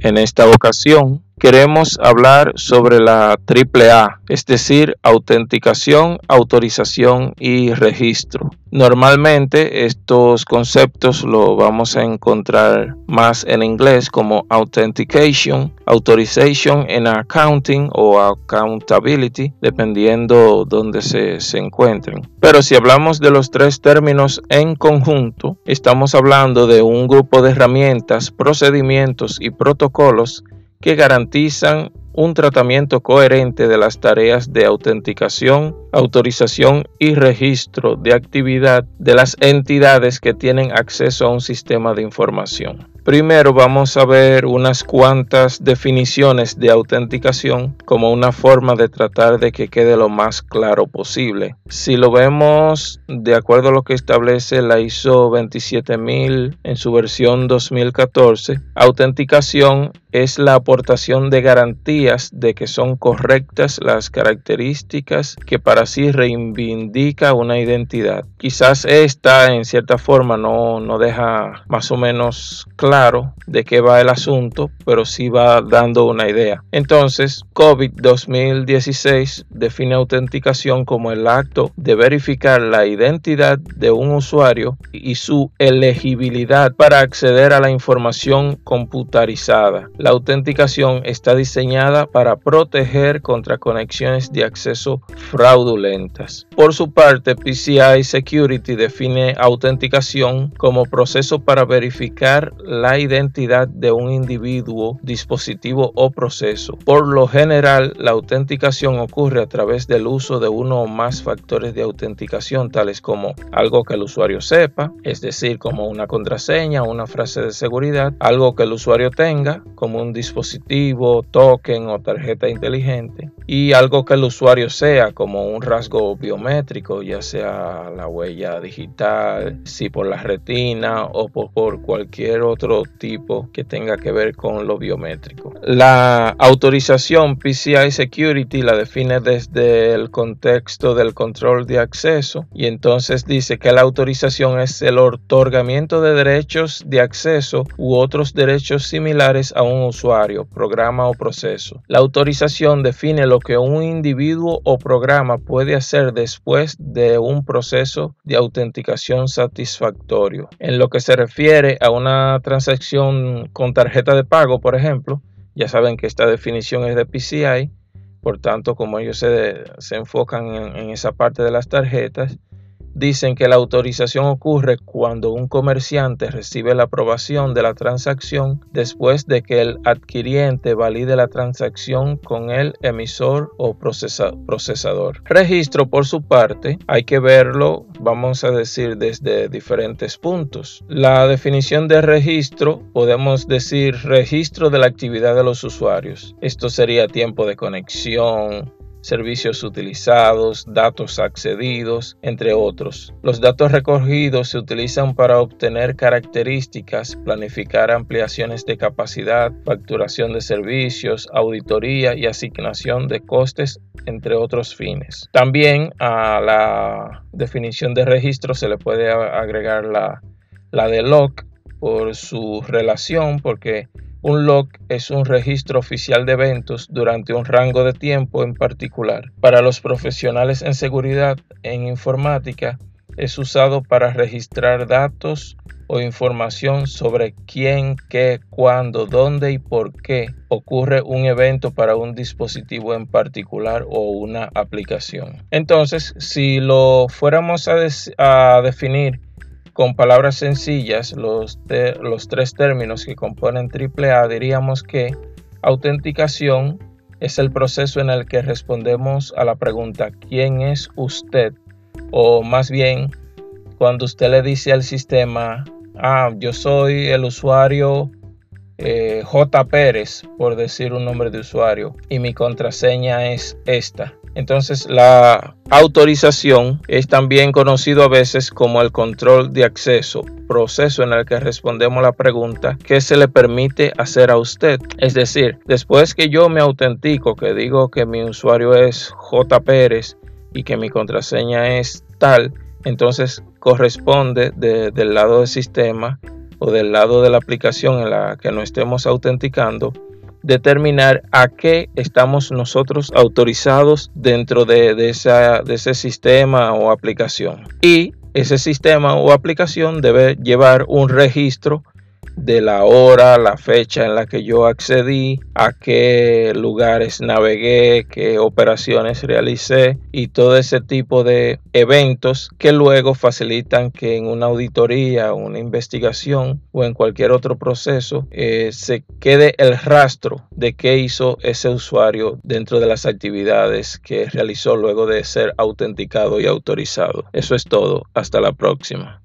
En esta ocasión queremos hablar sobre la AAA, es decir, autenticación, autorización y registro. Normalmente estos conceptos lo vamos a encontrar más en inglés como authentication, authorization en accounting o accountability, dependiendo donde se, se encuentren. Pero si hablamos de los tres términos en conjunto, estamos hablando de un grupo de herramientas, procedimientos y protocolos que garantizan un tratamiento coherente de las tareas de autenticación, autorización y registro de actividad de las entidades que tienen acceso a un sistema de información. Primero vamos a ver unas cuantas definiciones de autenticación como una forma de tratar de que quede lo más claro posible. Si lo vemos de acuerdo a lo que establece la ISO 27000 en su versión 2014, autenticación es la aportación de garantías de que son correctas las características que para sí reivindica una identidad. Quizás esta en cierta forma no, no deja más o menos claro de qué va el asunto, pero sí va dando una idea. Entonces, COVID 2016 define autenticación como el acto de verificar la identidad de un usuario y su elegibilidad para acceder a la información computarizada. La autenticación está diseñada para proteger contra conexiones de acceso fraudulentas. Por su parte, PCI Security define autenticación como proceso para verificar la identidad de un individuo, dispositivo o proceso. Por lo general, la autenticación ocurre a través del uso de uno o más factores de autenticación, tales como algo que el usuario sepa, es decir, como una contraseña, una frase de seguridad, algo que el usuario tenga, como un dispositivo, token o tarjeta inteligente y algo que el usuario sea como un rasgo biométrico, ya sea la huella digital, si por la retina o por, cualquier otro tipo que tenga que ver con lo biométrico. La autorización PCI Security la define desde el contexto del control de acceso y entonces dice que la autorización es el otorgamiento de derechos de acceso u otros derechos similares a un usuario, programa o proceso. La autorización define lo que un individuo o programa puede hacer después de un proceso de autenticación satisfactorio. En lo que se refiere a una transacción con tarjeta de pago, por ejemplo, ya saben que esta definición es de PCI, por tanto, como ellos se, se enfocan en, en esa parte de las tarjetas, dicen que la autorización ocurre cuando un comerciante recibe la aprobación de la transacción después de que el adquiriente valide la transacción con el emisor o procesador. Registro, por su parte, hay que verlo, vamos a decir, desde diferentes puntos. La definición de registro, podemos decir registro de la actividad de los usuarios. Esto sería tiempo de conexión, servicios utilizados, datos accedidos, entre otros. Los datos recogidos se utilizan para obtener características, planificar ampliaciones de capacidad, facturación de servicios, auditoría y asignación de costes, entre otros fines. También a la definición de registro se le puede agregar la, la de log por su relación, porque un log es un registro oficial de eventos durante un rango de tiempo en particular. Para los profesionales en seguridad en informática es usado para registrar datos o información sobre quién, qué, cuándo, dónde y por qué ocurre un evento para un dispositivo en particular o una aplicación. Entonces, si lo fuéramos a, definir con palabras sencillas, los, tres términos que componen AAA diríamos que autenticación es el proceso en el que respondemos a la pregunta ¿quién es usted? O más bien, cuando usted le dice al sistema, ah, yo soy el usuario eh, J. Pérez, por decir un nombre de usuario, y mi contraseña es esta. Entonces la autorización es también conocido a veces como el control de acceso, proceso en el que respondemos la pregunta ¿qué se le permite hacer a usted? Es decir, después que yo me autentico, que digo que mi usuario es J. Pérez y que mi contraseña es tal, entonces corresponde del lado del sistema o del lado de la aplicación en la que nos estemos autenticando, determinar a qué estamos nosotros autorizados dentro de, ese sistema o aplicación. Y ese sistema o aplicación debe llevar un registro de la hora, la fecha en la que yo accedí, a qué lugares navegué, qué operaciones realicé y todo ese tipo de eventos que luego facilitan que en una auditoría, una investigación o en cualquier otro proceso eh, se quede el rastro de qué hizo ese usuario dentro de las actividades que realizó luego de ser autenticado y autorizado. Eso es todo. Hasta la próxima.